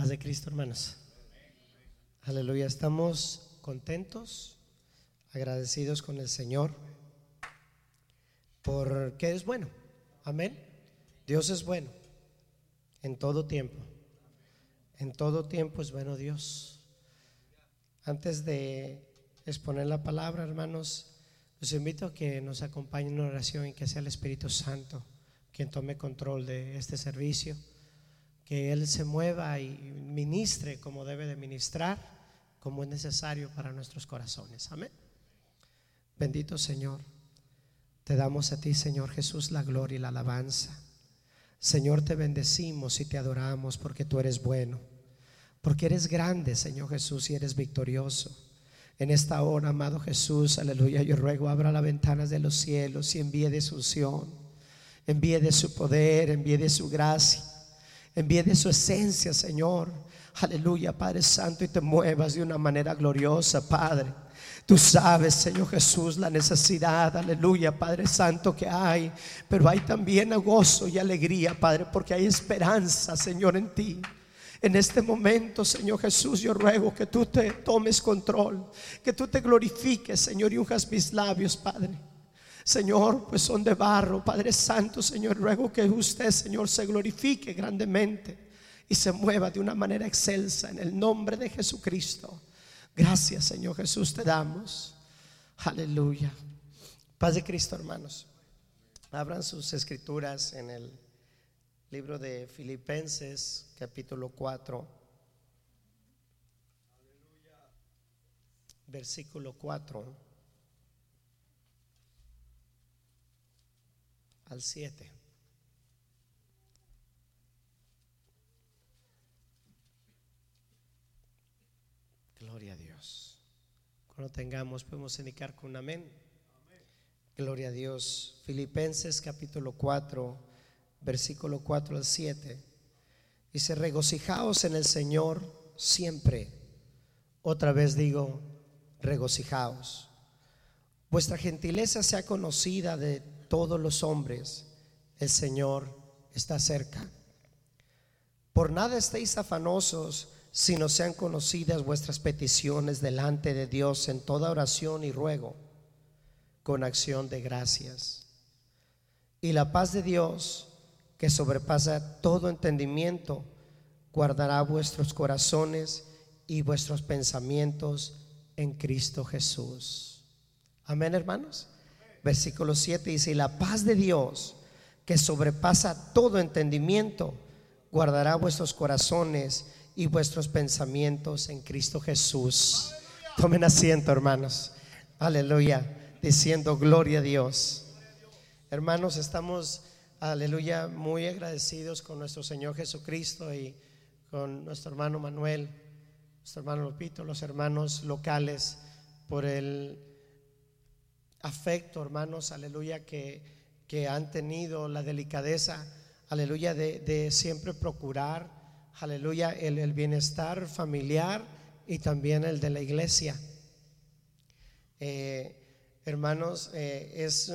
Paz de Cristo, hermanos. Aleluya. Estamos contentos, agradecidos con el Señor, porque es bueno. Amén. Dios es bueno en todo tiempo. En todo tiempo es bueno Dios. Antes de exponer la palabra, hermanos, los invito a que nos acompañen en oración y que sea el Espíritu Santo quien tome control de este servicio que Él se mueva y ministre como debe de ministrar, como es necesario para nuestros corazones. Amén. Bendito Señor, te damos a ti, Señor Jesús, la gloria y la alabanza. Señor, te bendecimos y te adoramos porque tú eres bueno, porque eres grande, Señor Jesús, y eres victorioso. En esta hora, amado Jesús, aleluya, yo ruego, abra las ventanas de los cielos y envíe de su unción, envíe de su poder, envíe de su gracia envíe de su esencia, Señor. Aleluya, Padre Santo, y te muevas de una manera gloriosa, Padre. Tú sabes, Señor Jesús, la necesidad, aleluya, Padre Santo, que hay. Pero hay también gozo y alegría, Padre, porque hay esperanza, Señor, en ti. En este momento, Señor Jesús, yo ruego que tú te tomes control, que tú te glorifiques, Señor, y unjas mis labios, Padre. Señor, pues son de barro. Padre Santo, Señor, ruego que usted, Señor, se glorifique grandemente y se mueva de una manera excelsa en el nombre de Jesucristo. Gracias, Señor Jesús, te damos. Aleluya. Paz de Cristo, hermanos. Abran sus escrituras en el libro de Filipenses, capítulo 4. Versículo 4. Al 7. Gloria a Dios. Cuando tengamos, podemos indicar con un amén. Gloria a Dios. Filipenses capítulo 4, versículo 4 al 7. Dice, regocijaos en el Señor siempre. Otra vez digo, regocijaos. Vuestra gentileza sea conocida de todos los hombres, el Señor está cerca. Por nada estéis afanosos, si no sean conocidas vuestras peticiones delante de Dios en toda oración y ruego, con acción de gracias. Y la paz de Dios, que sobrepasa todo entendimiento, guardará vuestros corazones y vuestros pensamientos en Cristo Jesús. Amén, hermanos versículo 7 dice, y la paz de Dios, que sobrepasa todo entendimiento, guardará vuestros corazones y vuestros pensamientos en Cristo Jesús. Tomen asiento, hermanos. Aleluya, diciendo gloria a Dios. Hermanos, estamos, aleluya, muy agradecidos con nuestro Señor Jesucristo y con nuestro hermano Manuel, nuestro hermano Lupito, los hermanos locales, por el afecto, hermanos, aleluya, que, que han tenido la delicadeza, aleluya, de, siempre procurar, aleluya, el, bienestar familiar y también el de la iglesia. Eh, hermanos, eh, es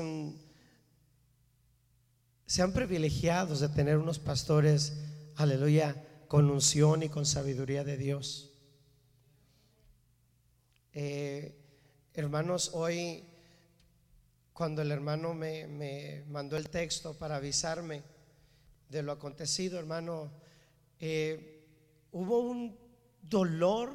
sean privilegiados de tener unos pastores, aleluya, con unción y con sabiduría de Dios. Eh, hermanos, hoy cuando el hermano me, mandó el texto para avisarme de lo acontecido, hermano, eh, hubo un dolor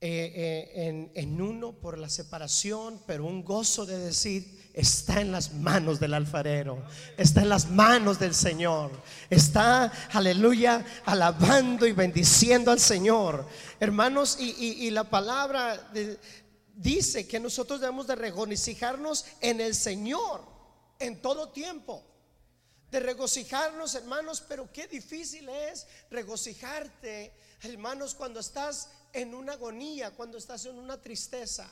eh, eh, en, uno por la separación, pero un gozo de decir, está en las manos del alfarero, está en las manos del Señor, está, aleluya, alabando y bendiciendo al Señor. Hermanos, y, y la palabra de, dice que nosotros debemos de regocijarnos en el Señor en todo tiempo. De regocijarnos, hermanos, pero qué difícil es regocijarte, hermanos, cuando estás en una agonía, cuando estás en una tristeza.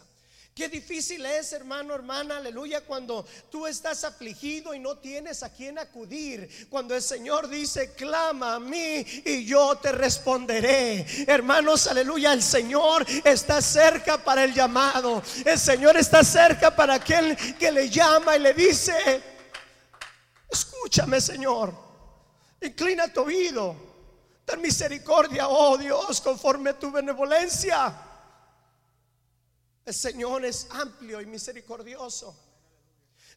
Qué difícil es, hermano, hermana, aleluya, cuando tú estás afligido y no tienes a quien acudir. Cuando el Señor dice, clama a mí y yo te responderé. Hermanos, aleluya, el Señor está cerca para el llamado. El Señor está cerca para aquel que le llama y le dice, escúchame, Señor, inclina tu oído. Ten misericordia, oh Dios, conforme a tu benevolencia. El Señor es amplio y misericordioso.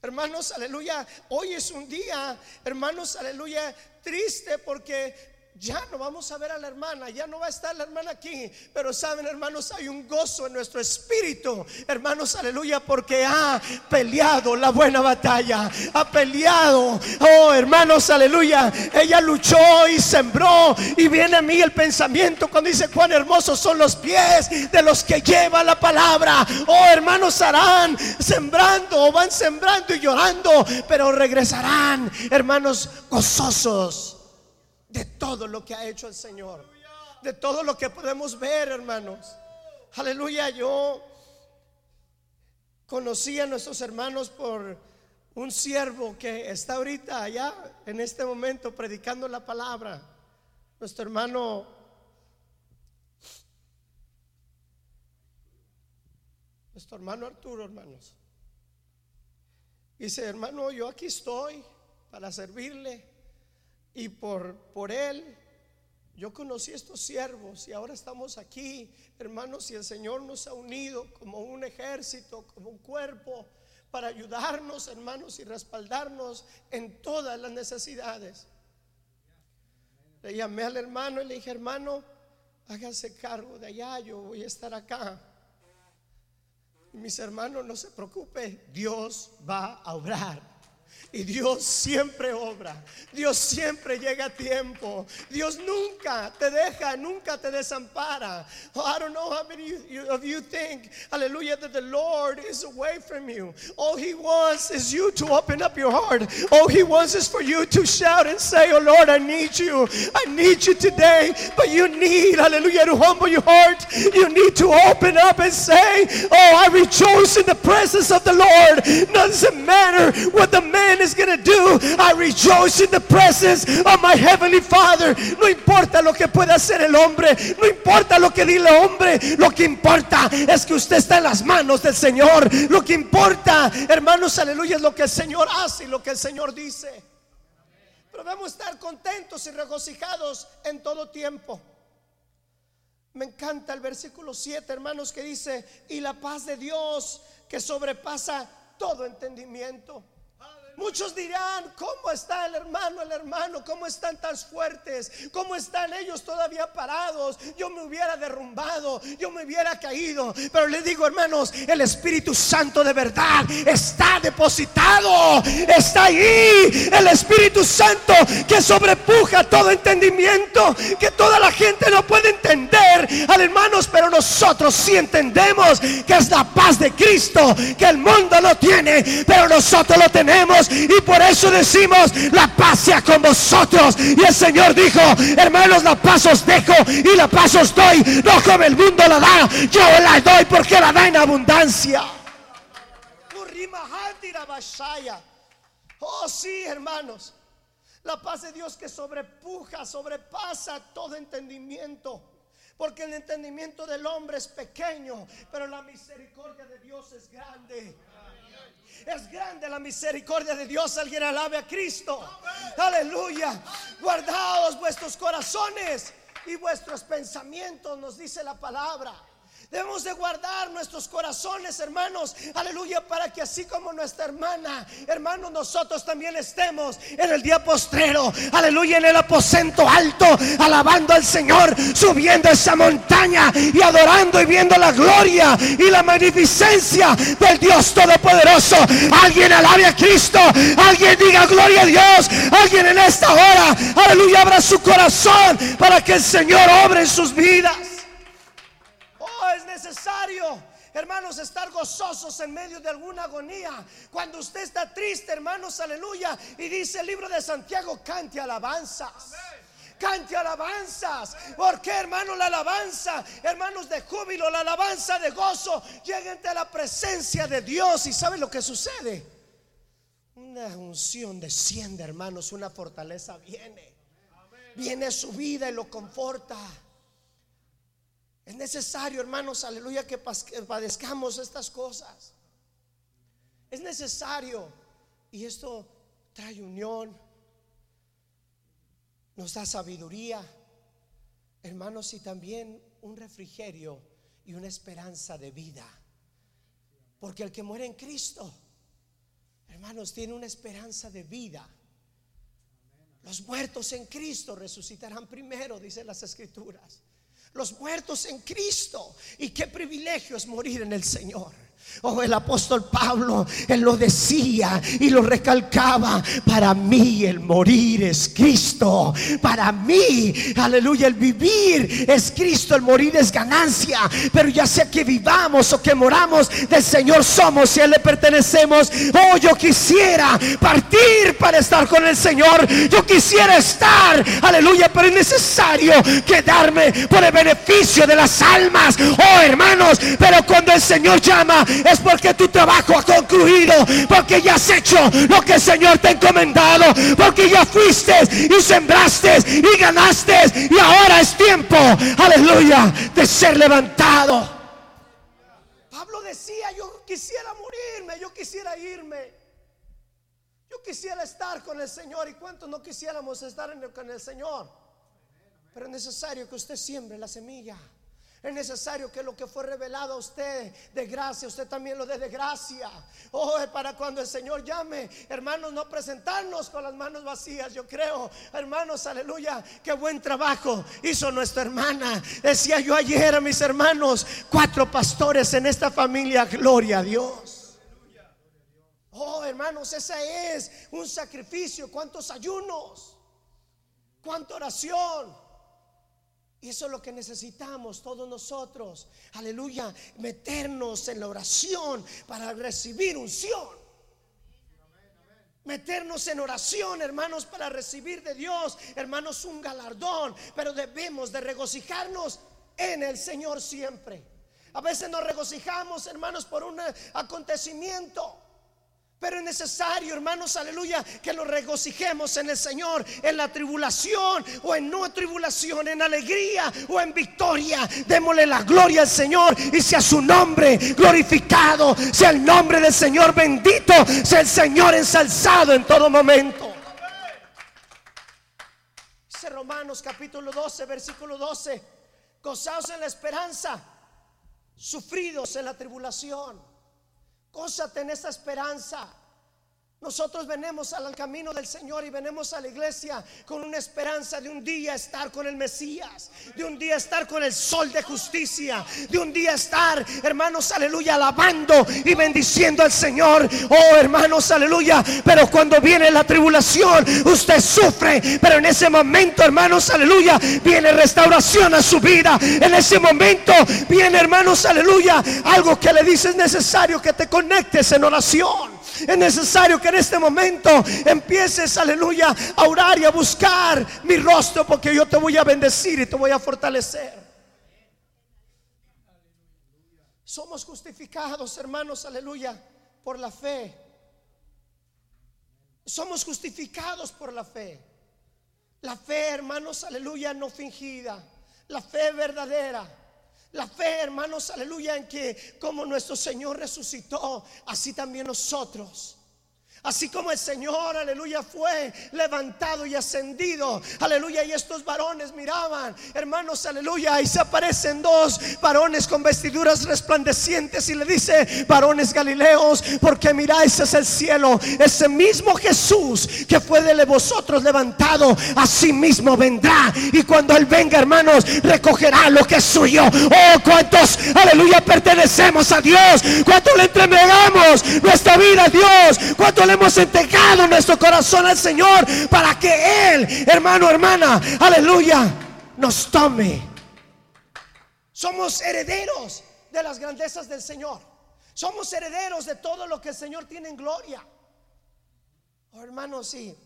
Hermanos, aleluya, hoy es un día, hermanos, aleluya, triste porque ya no vamos a ver a la hermana, ya no va a estar la hermana aquí. Pero saben, hermanos, hay un gozo en nuestro espíritu, hermanos, aleluya, porque ha peleado la buena batalla, ha peleado. Oh, hermanos, aleluya, ella luchó y sembró. Y viene a mí el pensamiento cuando dice cuán hermosos son los pies de los que lleva la palabra. Oh, hermanos, harán sembrando o van sembrando y llorando, pero regresarán, hermanos, gozosos de todo lo que ha hecho el Señor, de todo lo que podemos ver, hermanos. Aleluya, yo conocí a nuestros hermanos por un siervo que está ahorita allá en este momento predicando la palabra. Nuestro hermano nuestro hermano Arturo, hermanos. Dice, hermano, yo aquí estoy para servirle. Y por, por él yo conocí estos siervos y ahora estamos aquí, hermanos, y el Señor nos ha unido como un ejército, como un cuerpo, para ayudarnos, hermanos, y respaldarnos en todas las necesidades. Le llamé al hermano y le dije, hermano, hágase cargo de allá, yo voy a estar acá. Y mis hermanos, no se preocupe, Dios va a obrar. Y Dios siempre obra. Dios siempre llega a tiempo. Dios nunca te deja, nunca te desampara. Oh, I don't know how many of you think, hallelujah, that the Lord is away from you. All He wants is you to open up your heart. All He wants is for you to shout and say, Oh Lord, I need you. I need you today. But you need, hallelujah, to humble your heart. You need to open up and say, Oh, I rejoice in the presence of the Lord. Doesn't matter what the man is going to do. I rejoice in the presence of my heavenly Father. No importa lo que pueda hacer el hombre, no importa lo que diga el hombre, lo que importa es que usted está en las manos del Señor. Lo que importa, hermanos, aleluya, es lo que el Señor hace y lo que el Señor dice. Pero debemos estar contentos y regocijados en todo tiempo. Me encanta el versículo 7, hermanos, que dice, y la paz de Dios que sobrepasa todo entendimiento Muchos dirán, ¿cómo está el hermano, el hermano? ¿Cómo están tan fuertes? ¿Cómo están ellos todavía parados? Yo me hubiera derrumbado, yo me hubiera caído. Pero le digo, hermanos, el Espíritu Santo de verdad está depositado, está ahí. El Espíritu Santo que sobrepuja todo entendimiento, que toda la gente no puede entender, hermanos, pero nosotros sí entendemos que es la paz de Cristo, que el mundo no tiene, pero nosotros lo tenemos y por eso decimos, la paz sea con vosotros. Y el Señor dijo, hermanos, la paz os dejo y la paz os doy. No como el mundo la da, yo la doy porque la da en abundancia. Oh sí, hermanos. La paz de Dios que sobrepuja, sobrepasa todo entendimiento. Porque el entendimiento del hombre es pequeño, pero la misericordia de Dios es grande. Es grande la misericordia de Dios. Alguien alabe a Cristo. Aleluya. Guardaos vuestros corazones y vuestros pensamientos, nos dice la palabra. Debemos de guardar nuestros corazones, hermanos. Aleluya, para que así como nuestra hermana, hermanos, nosotros también estemos en el día postrero. Aleluya, en el aposento alto, alabando al Señor, subiendo esa montaña y adorando y viendo la gloria y la magnificencia del Dios Todopoderoso. Alguien alabe a Cristo, alguien diga gloria a Dios, alguien en esta hora, aleluya, abra su corazón para que el Señor obre en sus vidas necesario, hermanos, estar gozosos en medio de alguna agonía. Cuando usted está triste, hermanos, aleluya. Y dice el libro de Santiago, cante alabanzas. Cante alabanzas. Porque, hermanos, la alabanza, hermanos de júbilo, la alabanza de gozo, llega ante la presencia de Dios. ¿Y sabe lo que sucede? Una unción desciende, hermanos, una fortaleza viene. Viene su vida y lo conforta. Es necesario, hermanos, aleluya, que padezcamos estas cosas. Es necesario. Y esto trae unión, nos da sabiduría, hermanos, y también un refrigerio y una esperanza de vida. Porque el que muere en Cristo, hermanos, tiene una esperanza de vida. Los muertos en Cristo resucitarán primero, dicen las escrituras. Los muertos en Cristo. Y qué privilegio es morir en el Señor. Oh, el apóstol Pablo, él lo decía y lo recalcaba. Para mí el morir es Cristo. Para mí, aleluya, el vivir es Cristo. El morir es ganancia. Pero ya sea que vivamos o que moramos, del Señor somos y Él le pertenecemos. Oh, yo quisiera partir para estar con el Señor. Yo quisiera estar, aleluya, pero es necesario quedarme por el beneficio de las almas. Oh, hermanos, pero cuando el Señor llama, es porque tu trabajo ha concluido, porque ya has hecho lo que el Señor te ha encomendado, porque ya fuiste y sembraste y ganaste y ahora es tiempo, aleluya, de ser levantado. Pablo decía, yo quisiera morirme, yo quisiera irme. Yo quisiera estar con el Señor y cuántos no quisiéramos estar con el Señor. Pero es necesario que usted siembre la semilla. Es necesario que lo que fue revelado a usted de gracia, usted también lo dé de gracia. Oh, para cuando el Señor llame, hermanos, no presentarnos con las manos vacías. Yo creo, hermanos, aleluya, qué buen trabajo hizo nuestra hermana. Decía yo ayer a mis hermanos, cuatro pastores en esta familia, gloria a Dios. Oh, hermanos, ese es un sacrificio. ¿Cuántos ayunos? ¿Cuánta oración? Y eso es lo que necesitamos todos nosotros. Aleluya. Meternos en la oración para recibir unción. Meternos en oración, hermanos, para recibir de Dios, hermanos, un galardón. Pero debemos de regocijarnos en el Señor siempre. A veces nos regocijamos, hermanos, por un acontecimiento. Pero es necesario, hermanos, aleluya, que nos regocijemos en el Señor, en la tribulación o en no tribulación, en alegría o en victoria. Démosle la gloria al Señor y sea su nombre glorificado, sea el nombre del Señor bendito, sea el Señor ensalzado en todo momento. Dice Romanos capítulo 12, versículo 12, gozaos en la esperanza, sufridos en la tribulación Gózate en esa esperanza. Nosotros venimos al camino del Señor y venimos a la iglesia con una esperanza de un día estar con el Mesías, de un día estar con el sol de justicia, de un día estar, hermanos, aleluya, alabando y bendiciendo al Señor. Oh, hermanos, aleluya. Pero cuando viene la tribulación, usted sufre. Pero en ese momento, hermanos, aleluya, viene restauración a su vida. En ese momento viene, hermanos, aleluya, algo que le dice es necesario que te conectes en oración. Es necesario que en este momento empieces, aleluya, a orar y a buscar mi rostro porque yo te voy a bendecir y te voy a fortalecer. Somos justificados, hermanos, aleluya, por la fe. Somos justificados por la fe. La fe, hermanos, aleluya, no fingida. La fe verdadera. La fe, hermanos, aleluya, en que como nuestro Señor resucitó, así también nosotros Así como el Señor, aleluya, fue levantado y ascendido, aleluya, y estos varones miraban, hermanos, aleluya, y se aparecen dos varones con vestiduras resplandecientes y le dice, varones galileos, porque miráis es el cielo, ese mismo Jesús que fue de vosotros levantado, así mismo vendrá, y cuando Él venga, hermanos, recogerá lo que es suyo. Oh, cuántos, aleluya, pertenecemos a Dios, cuánto le entregamos nuestra vida a Dios, cuánto le hemos entregado nuestro corazón al Señor para que Él, hermano, hermana, aleluya, nos tome. Somos herederos de las grandezas del Señor. Somos herederos de todo lo que el Señor tiene en gloria. Oh, hermanos, sí.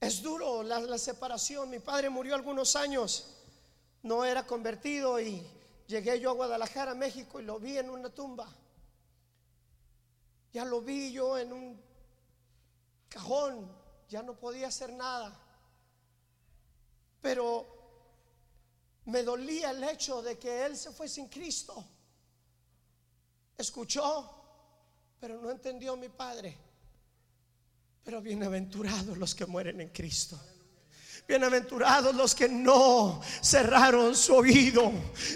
Es duro la, la, separación. Mi padre murió algunos años. No era convertido y Llegué yo a Guadalajara, México, y lo vi en una tumba. Ya lo vi yo en un cajón, ya no podía hacer nada. Pero me dolía el hecho de que él se fue sin Cristo. Escuchó, pero no entendió mi padre. Pero bienaventurados los que mueren en Cristo. Bienaventurados los que no cerraron su oído.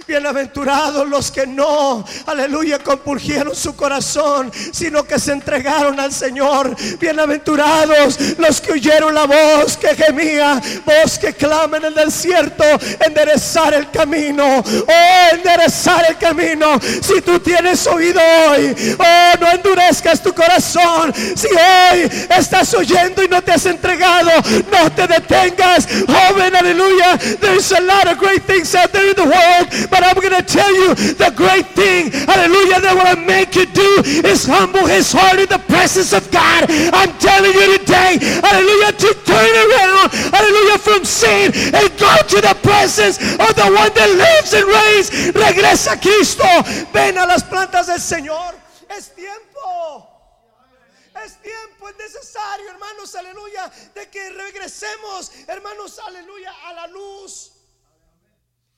Bienaventurados los que no, aleluya, compulgieron su corazón, sino que se entregaron al Señor. Bienaventurados los que oyeron la voz que gemía, voz que clama en el desierto, enderezar el camino. Oh, enderezar el camino. Si tú tienes oído hoy, oh, no endurezcas tu corazón. Si hoy estás oyendo y no te has entregado, no te detengas Joven, hallelujah. There's a lot of great things out there in the world, but I'm going to tell you the great thing, hallelujah, that will make you do is humble his heart in the presence of God. I'm telling you today, hallelujah, to turn around, hallelujah, from sin and go to the presence of the one that lives and reigns. Regresa Cristo. Ven a las plantas del Señor. Es tiempo. Es tiempo, es necesario, hermanos, aleluya, de que regresemos, hermanos, aleluya, a la luz.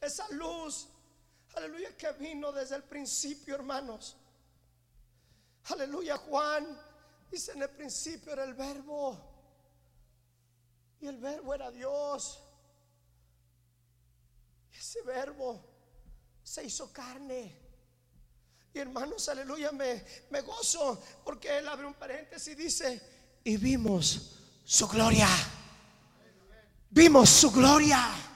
Esa luz, aleluya, que vino desde el principio, hermanos. Aleluya, Juan dice en el principio era el verbo. Y el verbo era Dios. Y ese verbo se hizo carne y hermanos, aleluya, me, me gozo porque él abre un paréntesis y dice, y vimos su gloria. Vimos su gloria.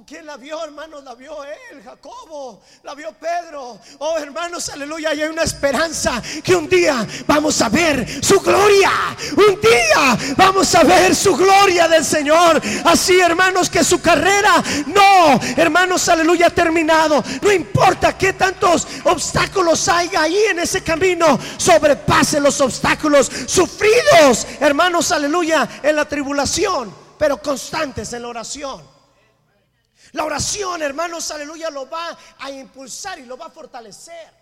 ¿O quién la vio, hermanos? La vio él, Jacobo, la vio Pedro. Oh, hermanos, aleluya, y hay una esperanza que un día vamos a ver su gloria. Un día vamos a ver su gloria del Señor. Así, hermanos, que su carrera no, hermanos, aleluya, ha terminado. No importa qué tantos obstáculos haya ahí en ese camino, sobrepase los obstáculos sufridos, hermanos, aleluya, en la tribulación, pero constantes en la oración. La oración, hermanos, aleluya, lo va a impulsar y lo va a fortalecer.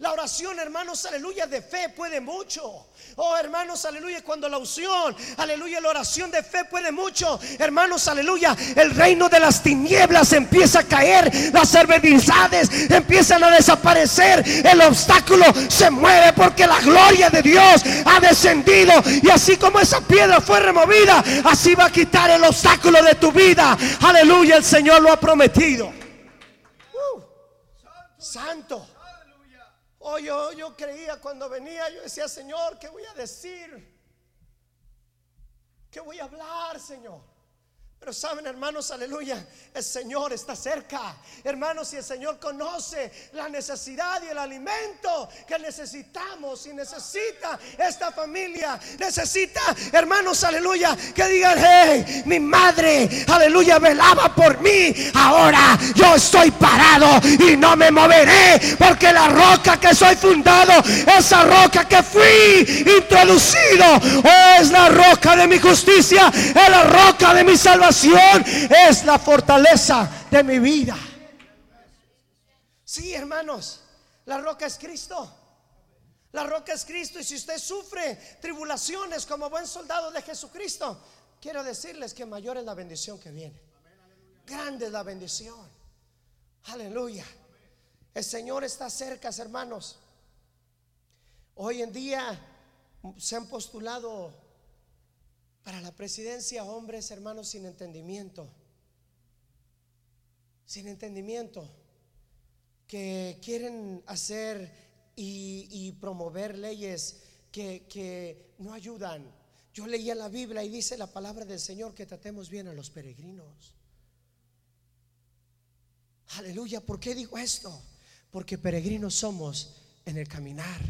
La oración, hermanos, aleluya, de fe puede mucho. Oh, hermanos, aleluya, cuando la unción, aleluya, la oración de fe puede mucho. Hermanos, aleluya, el reino de las tinieblas empieza a caer, las adversidades empiezan a desaparecer, el obstáculo se mueve porque la gloria de Dios ha descendido. Y así como esa piedra fue removida, así va a quitar el obstáculo de tu vida. Aleluya, el Señor lo ha prometido. Uh, santo. Oh, yo, yo creía cuando venía, yo decía, Señor, ¿qué voy a decir? ¿Qué voy a hablar, Señor? Pero saben, hermanos, aleluya, el Señor está cerca. Hermanos, si el Señor conoce la necesidad y el alimento que necesitamos y necesita esta familia, necesita, hermanos, aleluya, que digan, hey, mi madre, aleluya, velaba por mí. Ahora yo estoy parado y no me moveré porque la roca que soy fundado, esa roca que fui introducido, oh, es la roca de mi justicia, es la roca de mi salvación es la fortaleza de mi vida. Sí, hermanos, la roca es Cristo. La roca es Cristo y si usted sufre tribulaciones como buen soldado de Jesucristo, quiero decirles que mayor es la bendición que viene. Grande es la bendición. Aleluya. El Señor está cerca, hermanos. Hoy en día se han postulado para la presidencia, hombres, hermanos, sin entendimiento. Sin entendimiento. Que quieren hacer y, promover leyes que, que no ayudan. Yo leía la Biblia y dice la palabra del Señor que tratemos bien a los peregrinos. Aleluya. ¿Por qué digo esto? Porque peregrinos somos en el caminar.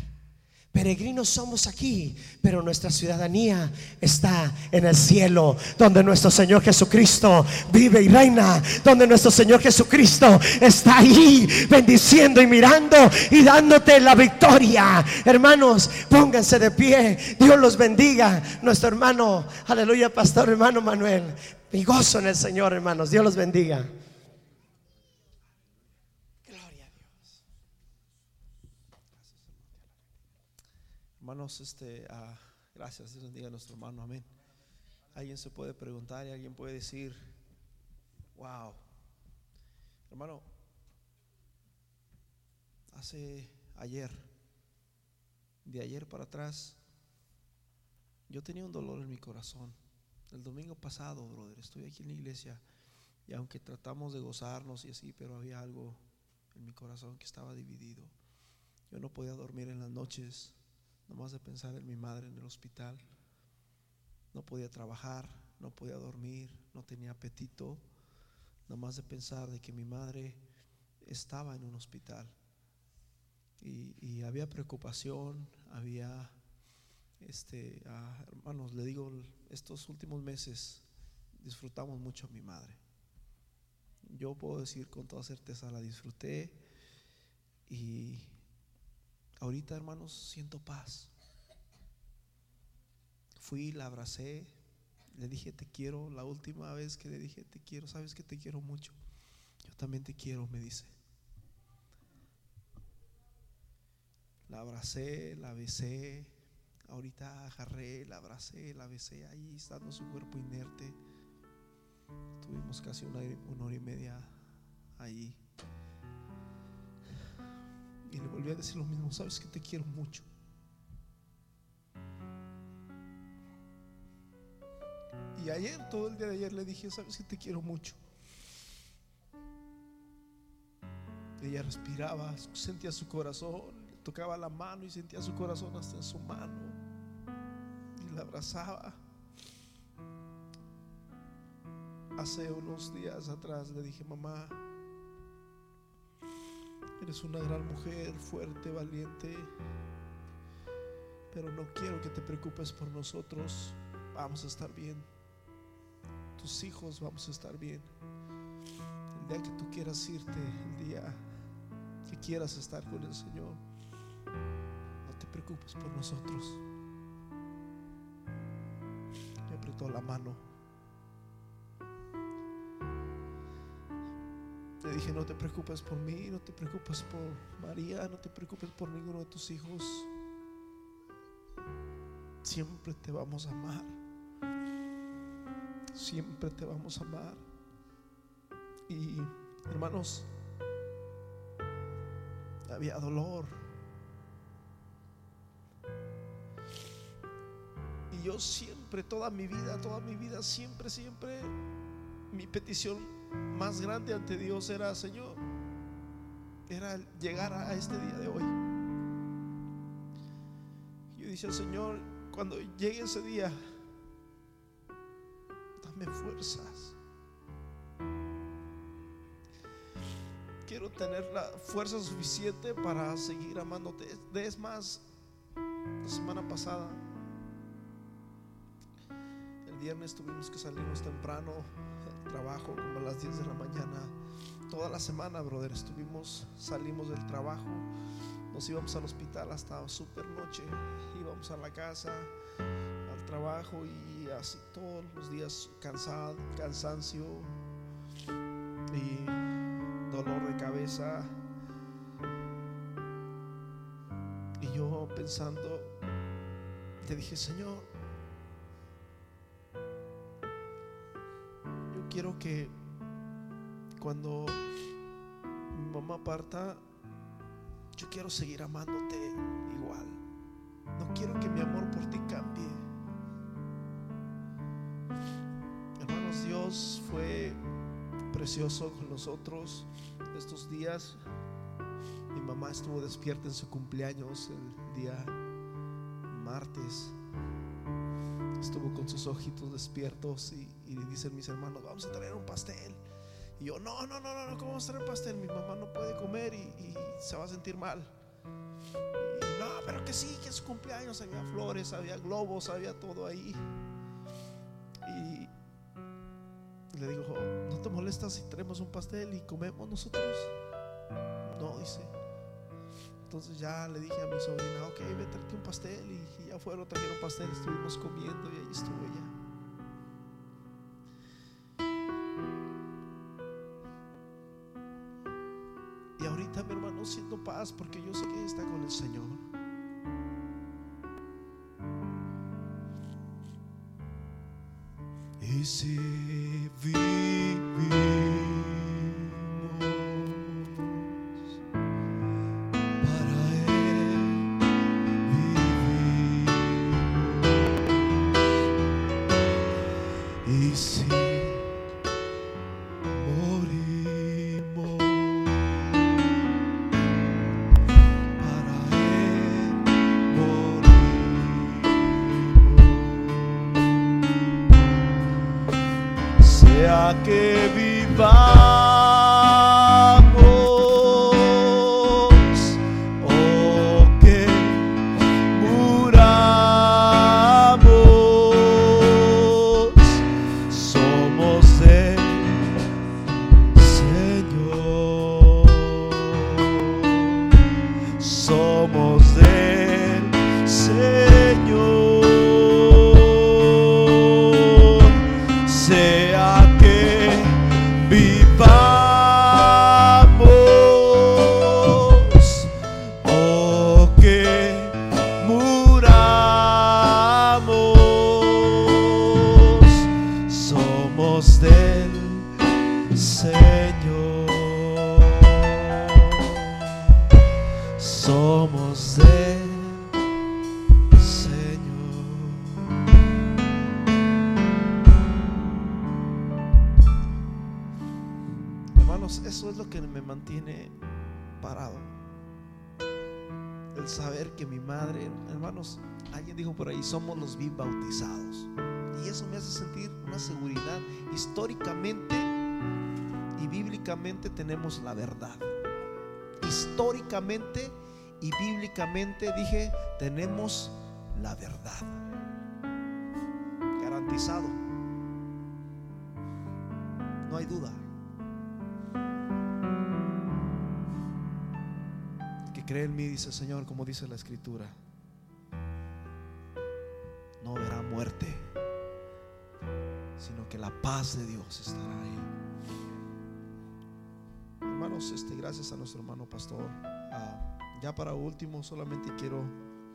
Peregrinos somos aquí, pero nuestra ciudadanía está en el cielo, donde nuestro Señor Jesucristo vive y reina, donde nuestro Señor Jesucristo está ahí bendiciendo y mirando y dándote la victoria. Hermanos, pónganse de pie, Dios los bendiga. Nuestro hermano, aleluya, pastor hermano Manuel, mi gozo en el Señor, hermanos, Dios los bendiga. Hermanos, este, ah, gracias, Dios bendiga a nuestro hermano, amén. Alguien se puede preguntar y alguien puede decir, wow, hermano, hace ayer, de ayer para atrás, yo tenía un dolor en mi corazón. El domingo pasado, brother, estoy aquí en la iglesia y aunque tratamos de gozarnos y así, pero había algo en mi corazón que estaba dividido. Yo no podía dormir en las noches, nomás de pensar en mi madre en el hospital. No podía trabajar, no podía dormir, no tenía apetito, nomás de pensar de que mi madre estaba en un hospital. Y, había preocupación, había, este, hermanos, le digo, estos últimos meses disfrutamos mucho a mi madre. Yo puedo decir con toda certeza, la disfruté y ahorita, hermanos, siento paz. Fui, la abracé, le dije te quiero. La última vez que le dije te quiero, sabes que te quiero mucho. Yo también te quiero, me dice. La abracé, la besé. Ahorita agarré, la abracé, la besé ahí, estando su cuerpo inerte. Tuvimos casi una, una hora y media ahí. Y le volví a decir lo mismo, sabes que te quiero mucho. Y ayer, todo el día de ayer, le dije, sabes que te quiero mucho. Ella respiraba, sentía su corazón, le tocaba la mano y sentía su corazón hasta en su mano. Y la abrazaba. Hace unos días atrás le dije, mamá, eres una gran mujer, fuerte, valiente, pero no quiero que te preocupes por nosotros, vamos a estar bien. Tus hijos vamos a estar bien. El día que tú quieras irte, el día que quieras estar con el Señor, no te preocupes por nosotros. Me apretó la mano. Le dije, no te preocupes por mí, no te preocupes por María, no te preocupes por ninguno de tus hijos. Siempre te vamos a amar. Siempre te vamos a amar. Y hermanos, había dolor. Y yo siempre, toda mi vida, toda mi vida, siempre, siempre, mi petición más grande ante Dios era, Señor, era llegar a este día de hoy. Yo dije, Señor, cuando llegue ese día, dame fuerzas. Quiero tener la fuerza suficiente para seguir amándote. Es más, la semana pasada, el viernes tuvimos que salirnos temprano trabajo, como a las 10 de la mañana. Toda la semana, brother, estuvimos, salimos del trabajo, nos íbamos al hospital hasta super noche, íbamos a la casa, al trabajo y así todos los días cansado, cansancio y dolor de cabeza. Y yo pensando, le dije, Señor, quiero que cuando mi mamá parta, yo quiero seguir amándote igual. No quiero que mi amor por ti cambie. Hermanos, Dios fue precioso con nosotros estos días. Mi mamá estuvo despierta en su cumpleaños el día martes. Estuvo con sus ojitos despiertos y, y dicen mis hermanos, vamos a traer un pastel. Y yo, no, no, no, no, ¿cómo vamos a traer pastel? Mi mamá no puede comer y, se va a sentir mal. Y no, pero que sí, que es su cumpleaños, había flores, había globos, había todo ahí. Y le digo, ¿no te molestas si traemos un pastel y comemos nosotros? No, dice. Entonces ya le dije a mi sobrina, ok, ve, tráete un pastel. Y, y ya fueron, trajeron pastel, estuvimos comiendo y ahí estuvo ella. Porque yo sé que está con el Señor. Y si que vivamos que mi madre, hermanos, alguien dijo por ahí, somos los bien bautizados. Y eso me hace sentir una seguridad. Históricamente y bíblicamente tenemos la verdad. Históricamente y bíblicamente dije, tenemos la verdad. Garantizado. No hay duda. Cree en mí, dice Señor, como dice la Escritura, no verá muerte, sino que la paz de Dios estará ahí. Hermanos, este, gracias a nuestro hermano pastor. Ah, ya para último, solamente quiero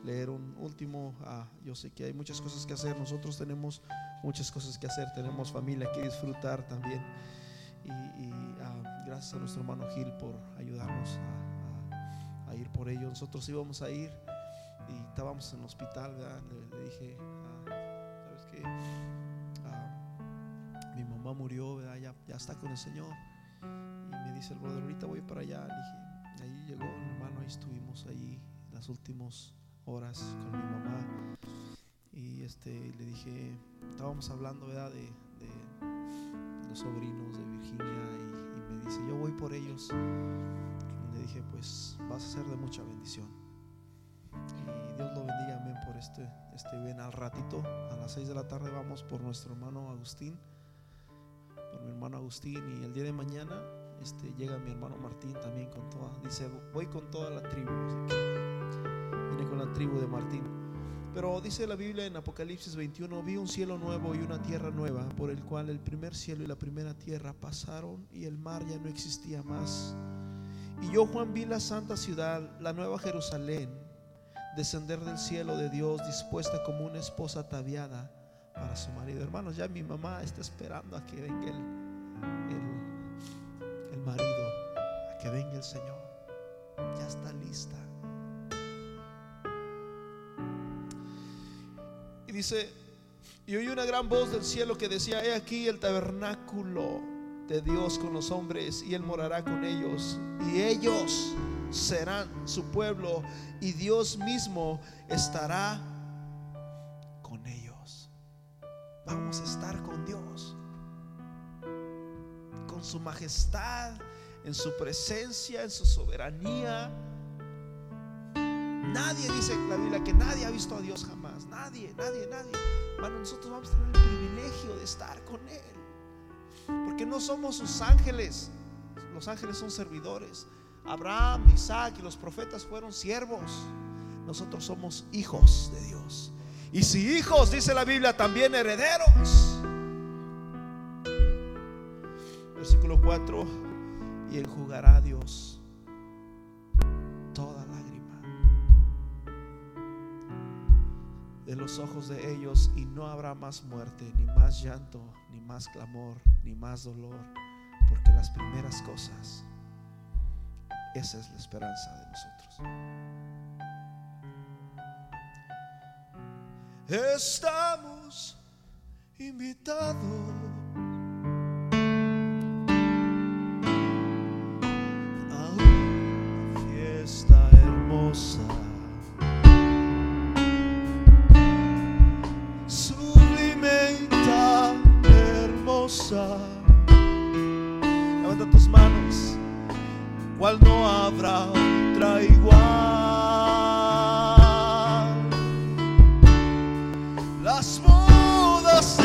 leer un último. ah, yo sé que hay muchas cosas que hacer. Nosotros tenemos muchas cosas que hacer. Tenemos familia que disfrutar también. Y, y, ah, gracias a nuestro hermano Gil por ayudarnos a, ir por ello. Nosotros íbamos a ir y estábamos en el hospital. ¿verdad? Le, dije, ah, ¿sabes qué? Ah, mi mamá murió. Ya, está con el Señor. Y me dice el brother, ahorita voy para allá. Le dije, ahí llegó el hermano, ahí estuvimos ahí las últimas horas con mi mamá. Y este, le dije, estábamos hablando, ¿verdad? De, los sobrinos de Virginia. Y me dice, yo voy por ellos. Dije, pues vas a ser de mucha bendición. Y Dios lo bendiga, amén, por este, este ven al ratito. A las 6 de la tarde vamos por nuestro hermano Agustín por mi hermano Agustín y el día de mañana este, llega mi hermano Martín también con toda, dice, voy con toda la tribu, viene con la tribu de Martín. Pero dice la Biblia en Apocalipsis 21, vi un cielo nuevo y una tierra nueva, por el cual el primer cielo y la primera tierra pasaron y el mar ya no existía más. Y yo Juan vi la santa ciudad, la nueva Jerusalén, descender del cielo de Dios, dispuesta como una esposa ataviada para su marido. Hermanos, ya mi mamá está esperando a que venga el, el, marido, a que venga el Señor. Ya está lista. Y dice, y oí una gran voz del cielo que decía, he aquí el tabernáculo de Dios con los hombres y Él morará con ellos. Y ellos serán su pueblo y Dios mismo estará con ellos. Vamos a estar con Dios. Con su majestad, en su presencia, en su soberanía. Nadie dice la Biblia que nadie ha visto a Dios jamás. Nadie, nadie, nadie. Hermano, nosotros vamos a tener el privilegio de estar con Él. Porque no somos sus ángeles. Los ángeles son servidores. Abraham, Isaac y los profetas fueron siervos. Nosotros somos hijos de Dios. Y si hijos, dice la Biblia, también herederos. Versículo 4. Y enjugará a Dios de los ojos de ellos y no habrá más muerte, ni más llanto, ni más clamor, ni más dolor, porque las primeras cosas, esa es la esperanza de nosotros. Estamos invitados Las